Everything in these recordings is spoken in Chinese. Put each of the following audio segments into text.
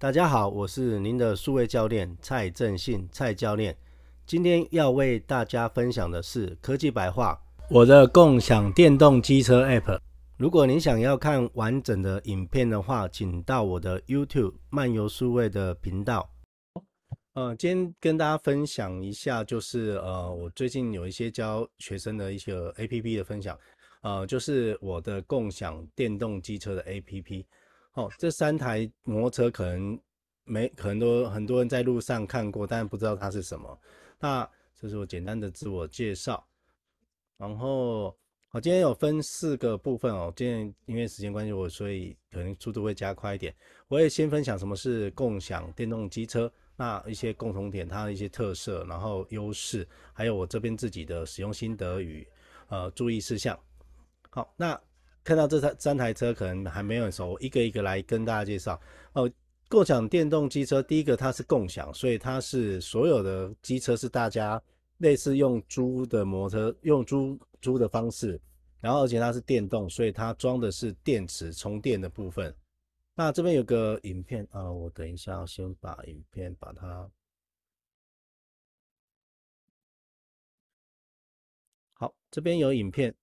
大家好，我是您的数位教练蔡正信蔡教练。今天要为大家分享的是科技白话，我的共享电动机车 App。如果您想要看完整的影片的话，请到我的 YouTube 漫游数位的频道。呃，今天跟大家分享一下，就是呃，我最近有一些教学生的一些 APP 的分享，呃，就是我的共享电动机车的 APP。哦，这三台摩托车可能没可能都很多人在路上看过，但不知道它是什么。那这是我简单的自我介绍。然后我今天有分四个部分哦。今天因为时间关系，我所以可能速度会加快一点。我也先分享什么是共享电动机车，那一些共同点，它的一些特色，然后优势，还有我这边自己的使用心得与呃注意事项。好，那。看到这三三台车可能还没有很熟，我一个一个来跟大家介绍哦。共享电动机车，第一个它是共享，所以它是所有的机车是大家类似用租的摩托车，用租租的方式，然后而且它是电动，所以它装的是电池充电的部分。那这边有个影片啊，我等一下先把影片把它好，这边有影片。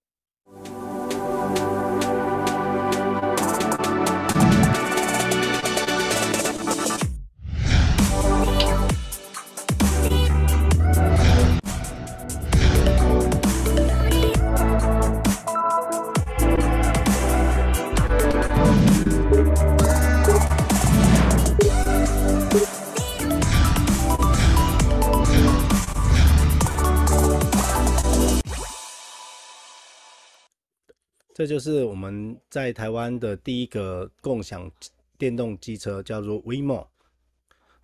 就是我们在台湾的第一个共享电动机车，叫做 WeMo。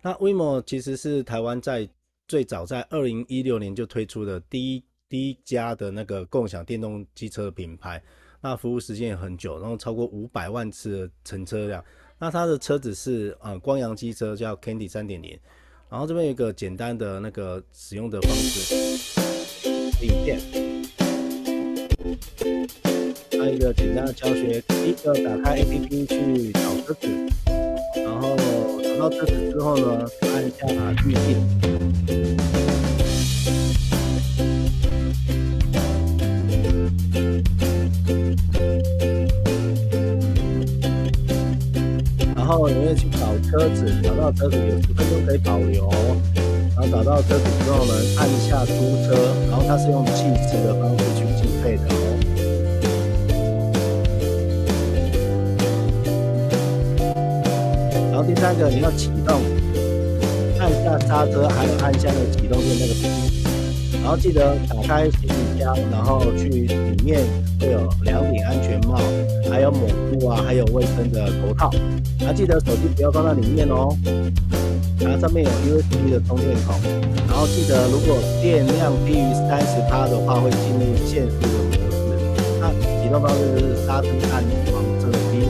那 WeMo 其实是台湾在最早在二零一六年就推出的第一第一家的那个共享电动机车品牌。那服务时间也很久，然后超过五百万次的乘车量。那它的车子是呃光阳机车，叫 Candy 三点零。然后这边有一个简单的那个使用的方式，影片。一个简单的教学，第一个打开 APP 去找车子，然后找到车子之后呢，按下预定，然后你会去找车子，找到车子有十分钟可以保留，然后找到车子之后呢，按下租车，然后它是用计时的方式去第三个，你要启动，按下刹车，还有按下那个启动键那个，然后记得打开行李箱，然后去里面会有两顶安全帽，还有抹布啊，还有卫生的头套。还、啊、记得手机不要放在里面哦。然后上面有 USB 的充电口，然后记得如果电量低于三十趴的话，会进入限速的模式。那启动方式就是刹车按往这边，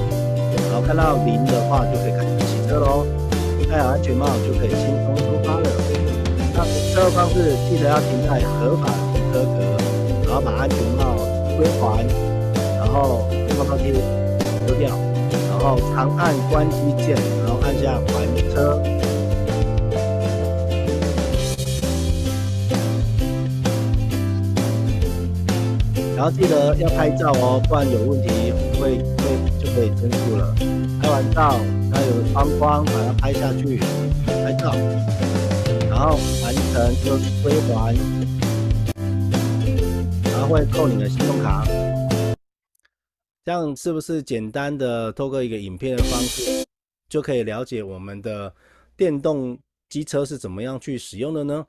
然后看到零的话就可以开。车喽，戴好安全帽就可以轻松出发了。那停车方式记得要停在合法停车格，然后把安全帽归还，然后放到地丢掉，然后长按关机键，然后按下还车。然后记得要拍照哦，不然有问题会会就可以申诉了。拍完照。还有窗框，把它拍下去，拍照，然后完成就归还，然后会扣你的信用卡。这样是不是简单的透过一个影片的方式，就可以了解我们的电动机车是怎么样去使用的呢？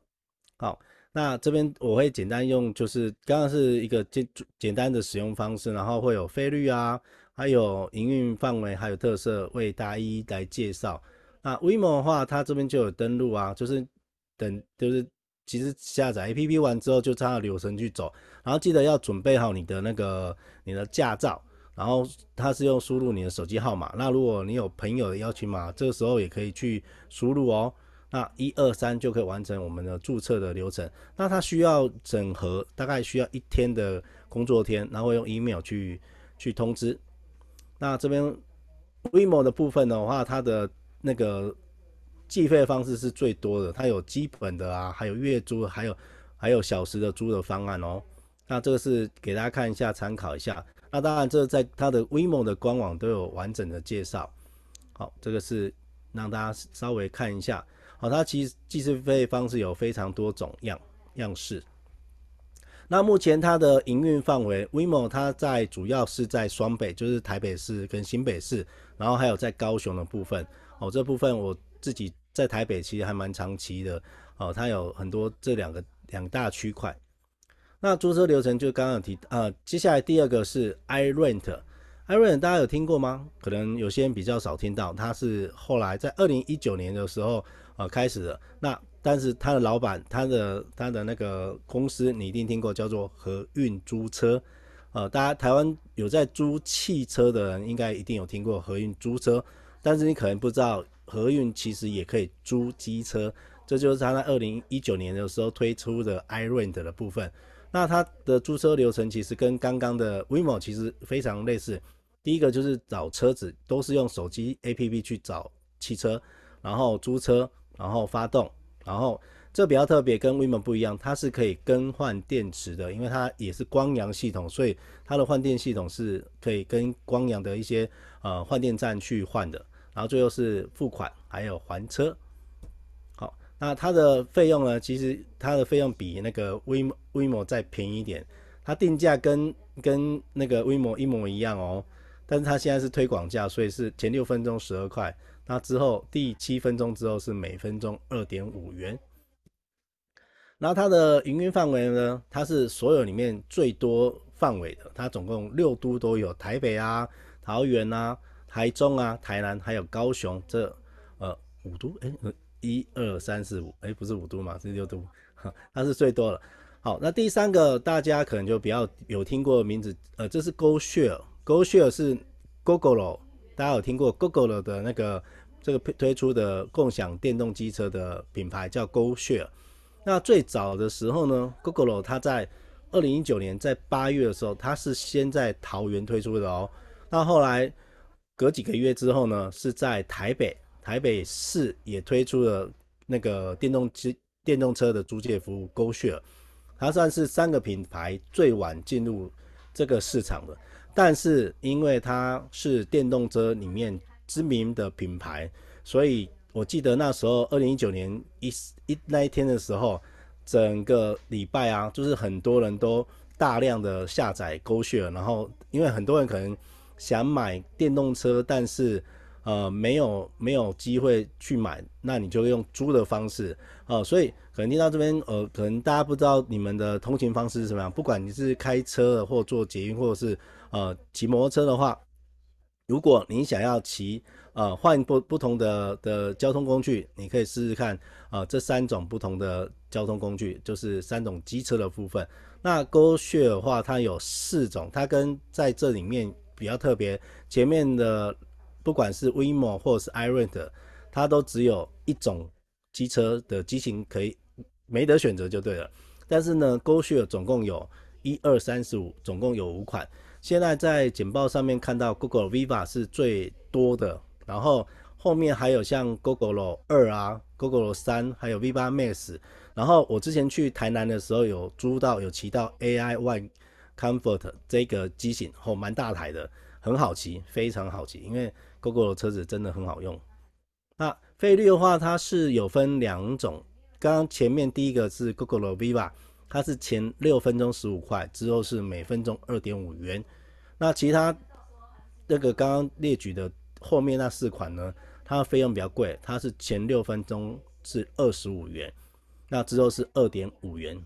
好，那这边我会简单用，就是刚刚是一个简简单的使用方式，然后会有费率啊。还有营运范围，还有特色，为大家一一来介绍。那 WeMo 的话，它这边就有登录啊，就是等，就是其实下载 APP 完之后，就照流程去走。然后记得要准备好你的那个你的驾照，然后它是用输入你的手机号码。那如果你有朋友的邀请码，这个时候也可以去输入哦。那一二三就可以完成我们的注册的流程。那它需要整合，大概需要一天的工作天，然后用 email 去去通知。那这边 WeMo 的部分的话，它的那个计费方式是最多的，它有基本的啊，还有月租，还有还有小时的租的方案哦。那这个是给大家看一下，参考一下。那当然，这在它的 WeMo 的官网都有完整的介绍。好，这个是让大家稍微看一下。好，它其实计费方式有非常多种样样式。那目前它的营运范围，WeMo 它在主要是在双北，就是台北市跟新北市，然后还有在高雄的部分。哦，这部分我自己在台北其实还蛮长期的。哦，它有很多这两个两大区块。那租车流程就刚刚有提，呃，接下来第二个是 iRent，iRent 大家有听过吗？可能有些人比较少听到，它是后来在二零一九年的时候呃开始的。那但是他的老板，他的他的那个公司你一定听过，叫做和运租车，呃，大家台湾有在租汽车的人，应该一定有听过和运租车，但是你可能不知道和运其实也可以租机车，这就是他在二零一九年的时候推出的 iRent 的部分。那它的租车流程其实跟刚刚的 WeMo 其实非常类似。第一个就是找车子，都是用手机 APP 去找汽车，然后租车，然后发动，然后这比较特别，跟 WeMo 不一样，它是可以更换电池的，因为它也是光阳系统，所以它的换电系统是可以跟光阳的一些呃换电站去换的。然后最后是付款，还有还车。好那它的费用呢？其实它的费用比那个 WeMo WeMo 再便宜一点，它定价跟跟那个 WeMo 一模一样哦。但是它现在是推广价，所以是前六分钟十二块，那之后第七分钟之后是每分钟二点五元。然后它的营运范围呢，它是所有里面最多范围的，它总共六都都有，台北啊、桃园啊、台中啊、台南还有高雄这呃五都哎。欸一二三四五，哎，不是五都嘛，是六都，它是最多了。好，那第三个大家可能就比较有听过的名字，呃，这是 GoShare，GoShare 是 Gogoro，大家有听过 Google 的那个这个推出的共享电动机车的品牌叫 GoShare。那最早的时候呢，Google 它在二零一九年在八月的时候，它是先在桃园推出的哦。那后来隔几个月之后呢，是在台北。台北市也推出了那个电动机电动车的租借服务 GoShare，它算是三个品牌最晚进入这个市场的。但是因为它是电动车里面知名的品牌，所以我记得那时候二零一九年一一那一天的时候，整个礼拜啊，就是很多人都大量的下载 GoShare，然后因为很多人可能想买电动车，但是呃，没有没有机会去买，那你就用租的方式，呃，所以可能听到这边，呃，可能大家不知道你们的通勤方式是什么样，不管你是开车或坐捷运，或者是呃骑摩托车的话，如果你想要骑呃换不不同的的交通工具，你可以试试看，呃，这三种不同的交通工具，就是三种机车的部分。那 GoShare 的话，它有四种，它跟在这里面比较特别，前面的。不管是 WeMo 或者是 iRent，它都只有一种机车的机型可以没得选择就对了。但是呢，GoShare 总共有一二三四五，总共有五款。现在在简报上面看到 Gogoro Viva 是最多的，然后后面还有像 Gogoro 二啊、Gogoro 三，还有 V8 Max。然后我之前去台南的时候有租到有骑到 AI One Comfort 这个机型，哦，蛮大台的，很好骑，非常好骑，因为。Gogoro 的车子真的很好用。那费率的话，它是有分两种。刚刚前面第一个是 Gogoro Viva，它是前六分钟十五块，之后是每分钟二点五元。那其他那个刚刚列举的后面那四款呢，它的费用比较贵，它是前六分钟是二十五元，那之后是二点五元。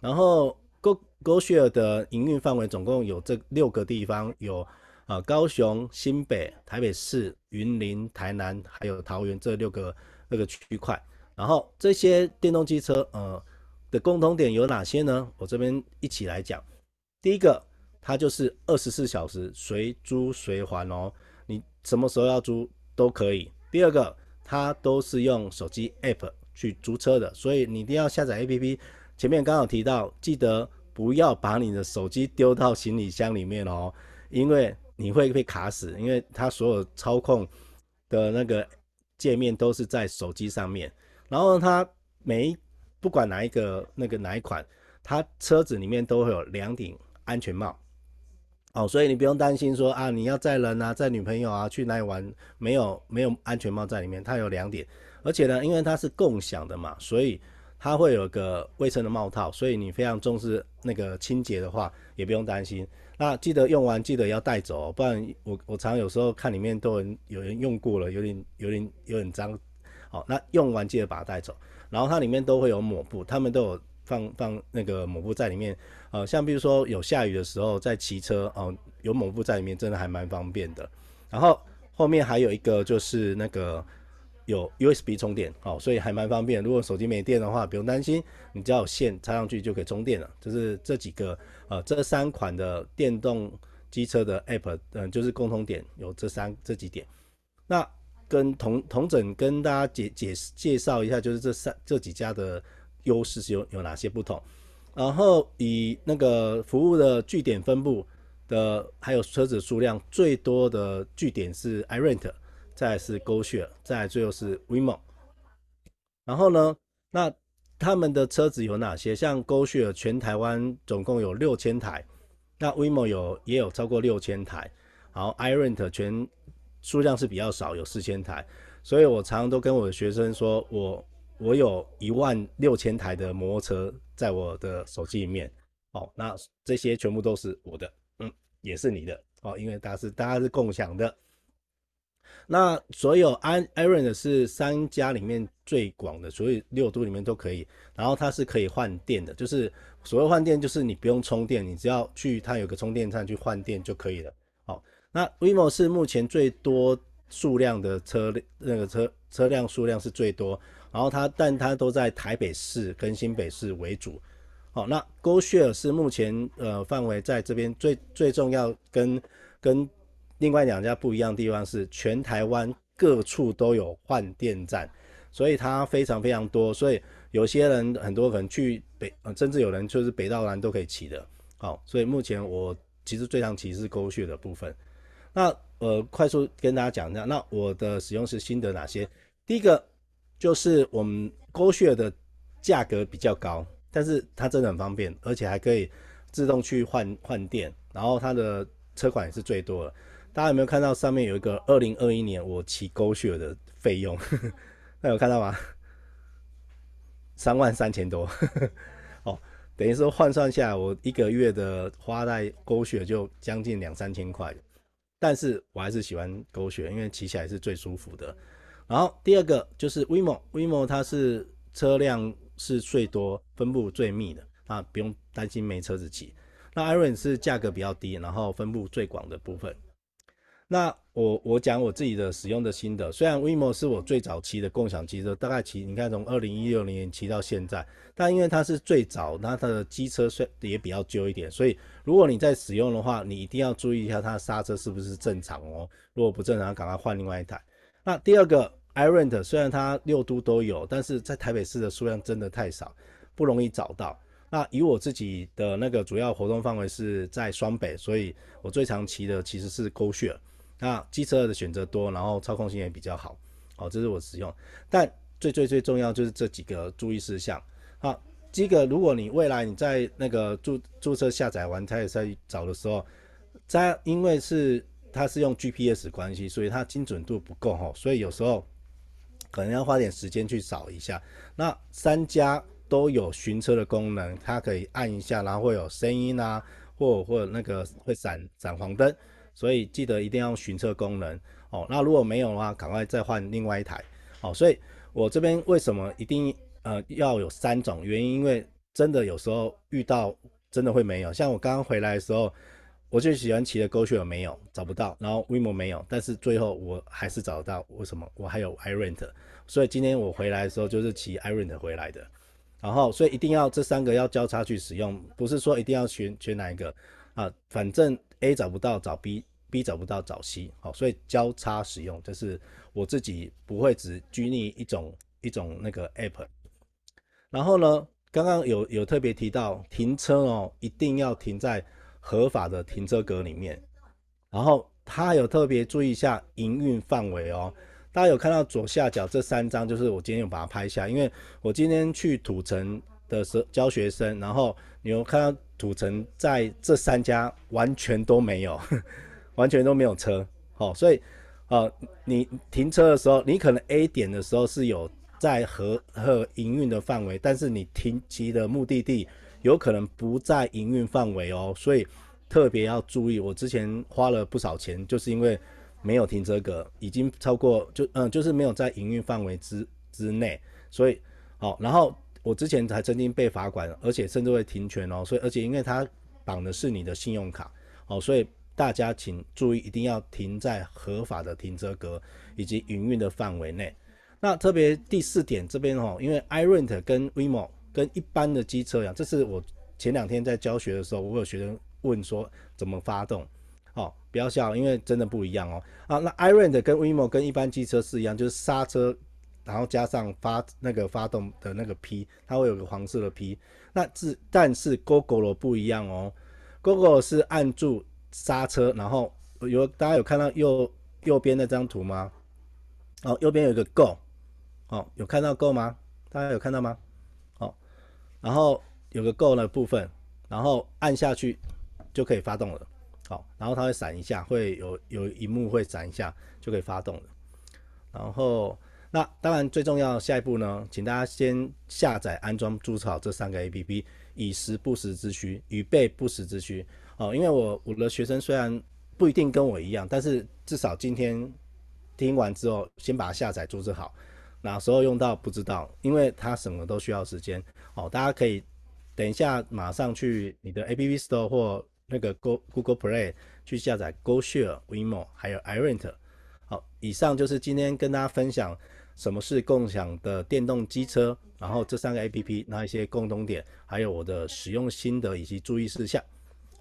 然后 Go GoShare 的营运范围总共有这六个地方有。啊，高雄、新北、台北市、云林、台南，还有桃园这六个那个区块。然后这些电动机车，呃的共同点有哪些呢？我这边一起来讲。第一个，它就是二十四小时随租随还哦，你什么时候要租都可以。第二个，它都是用手机 App 去租车的，所以你一定要下载 APP。前面刚好提到，记得不要把你的手机丢到行李箱里面哦，因为。你会被卡死，因为它所有操控的那个界面都是在手机上面，然后它每一不管哪一个那个哪一款，它车子里面都会有两顶安全帽。哦，所以你不用担心说啊，你要载人啊，载女朋友啊，去哪里玩，没有没有安全帽在里面，它有两点，而且呢，因为它是共享的嘛，所以它会有个卫生的帽套，所以你非常重视那个清洁的话，也不用担心。那记得用完记得要带走，哦不然我我常有时候看里面都有人有人用过了，有点有点有点脏。好，那用完记得把它带走，然后它里面都会有抹布，他们都有。放放那个抹布在里面，呃，像比如说有下雨的时候在骑车哦、有抹布在里面，真的还蛮方便的。然后后面还有一个就是那个有 USB 充电，哦，所以还蛮方便。如果手机没电的话，不用担心，你只要有线插上去就可以充电了。就是这几个呃，这三款的电动机车的 App，嗯、就是共同点有这三这几点。那跟同同整跟大家解解介绍一下，就是这三这几家的。优势是有有哪些不同？然后以那个服务的据点分布的，还有车子数量最多的据点是 iRent，再是 GoShare，再最后是 WeMo。然后呢，那他们的车子有哪些？像 GoShare 全台湾总共有六千台，那 WeMo 有也有超过六千台，然后 iRent 全数量是比较少，有四千台。所以我常常都跟我的学生说，我。我有一万六千台的摩托车在我的手机里面，哦，那这些全部都是我的，嗯，也是你的，哦，因为大家是大家是共享的。那所有 iRent 是三家里面最广的，所以六都里面都可以。然后它是可以换电的，就是所谓换电，就是你不用充电，你只要去它有个充电站去换电就可以了。那 WeMo 是目前最多数量的车，那个车车辆数量是最多。然后它，但它都在台北市跟新北市为主。好，那 GoShare 是目前呃范围在这边最最重要跟跟另外两家不一样的地方是，全台湾各处都有换电站，所以它非常非常多。所以有些人很多可能去北，甚至有人就是北到南都可以骑的。好，所以目前我其实最常骑是 GoShare 的部分。那呃，快速跟大家讲一下，那我的使用是心得哪些？第一个。就是我们 GoShare 的价格比较高，但是它真的很方便，而且还可以自动去换换电，然后它的车款也是最多的。大家有没有看到上面有一个二零二一年我骑 GoShare 的费用？那有看到吗？三万三千多，哦，等于说换算下来，我一个月的花在 GoShare 就将近两三千块。但是我还是喜欢狗血因为骑起来是最舒服的。然后第二个就是 WeMo，WeMo 它是车辆是最多、分布最密的，那，不用担心没车子骑。那 iron 是价格比较低，然后分布最广的部分。那我我讲我自己的使用的心得，虽然 WeMo 是我最早骑的共享机车，大概骑你看从二零一六年骑到现在，但因为它是最早，那它的机车虽也比较旧一点，所以如果你在使用的话，你一定要注意一下它的刹车是不是正常哦。如果不正常，赶快换另外一台。那第二个。iRent 虽然它六都都有，但是在台北市的数量真的太少，不容易找到。那以我自己的那个主要活动范围是在双北，所以我最常骑的其实是 GoShare。那机车的选择多，然后操控性也比较好。好，这是我使用。但最最最重要就是这几个注意事项。好，第一个，如果你未来你在那个注注册下载完台北赛找的时候，在因为是它是用 GPS 关系，所以它精准度不够哈，所以有时候。可能要花点时间去找一下，那三家都有寻车的功能，它可以按一下，然后会有声音啊，或或那个会闪闪黄灯，所以记得一定要寻车功能哦。那如果没有的话，赶快再换另外一台哦。所以我这边为什么一定呃要有三种原因？因为真的有时候遇到真的会没有，像我刚刚回来的时候。我最喜欢骑的 g o s h 没有找不到，然后 Vimo 没有，但是最后我还是找得到。为什么？我还有 iRent，所以今天我回来的时候就是骑 iRent 回来的。然后，所以一定要这三个要交叉去使用，不是说一定要选选哪一个啊，反正 A 找不到找 B，B 找不到找 C，好，所以交叉使用，就是我自己不会只拘泥一种一种那个 App。然后呢，刚刚有有特别提到停车哦，一定要停在。合法的停车格里面，然后他有特别注意一下营运范围哦。大家有看到左下角这三张，就是我今天有把它拍下，因为我今天去土城的时教学生，然后你有看到土城在这三家完全都没有，完全都没有车，好，所以呃，你停车的时候，你可能 A 点的时候是有在和和营运的范围，但是你停骑的目的地有可能不在营运范围哦，所以特别要注意。我之前花了不少钱，就是因为。没有停车格，已经超过就嗯，就是没有在营运范围之之内，所以好，然后我之前还曾经被罚款，而且甚至会停权哦，所以而且因为它绑的是你的信用卡哦，所以大家请注意，一定要停在合法的停车格以及营运的范围内。那特别第四点这边哦，因为 iRent 跟 WeMo 跟一般的机车一样，这是我前两天在教学的时候，我有学生问说怎么发动。哦，不要笑，因为真的不一样哦。啊，那 iRent 跟 WeMo 跟一般机车是一样，就是刹车，然后加上发那个发动的那个 P，它会有个黄色的 P。那是但是 Gogoro 不一样哦，Go Go 是按住刹车，然后有大家有看到右右边那张图吗？哦，右边有一个 Go，哦，有看到 Go 吗？大家有看到吗？哦，然后有个 Go 的部分，然后按下去就可以发动了。好，然后它会闪一下，会有有一幕会闪一下，就可以发动了。然后，那当然最重要，下一步呢，请大家先下载、安装、注册好这三个 APP，以时不时之需，以备不时之需。哦，因为我我的学生虽然不一定跟我一样，但是至少今天听完之后，先把它下载、注册好，哪时候用到不知道，因为它什么都需要时间。哦，大家可以等一下马上去你的 APP Store 或那个 Go Google Play 去下载 GoShare、WeMo 还有 iRent。好，以上就是今天跟大家分享什么是共享的电动机车，然后这三个 APP 那一些共同点，还有我的使用心得以及注意事项。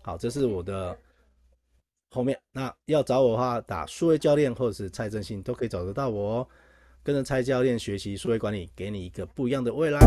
好，这是我的后面。那要找我的话，打数位教练或者是蔡正兴都可以找得到我哦。跟着蔡教练学习数位管理，给你一个不一样的未来。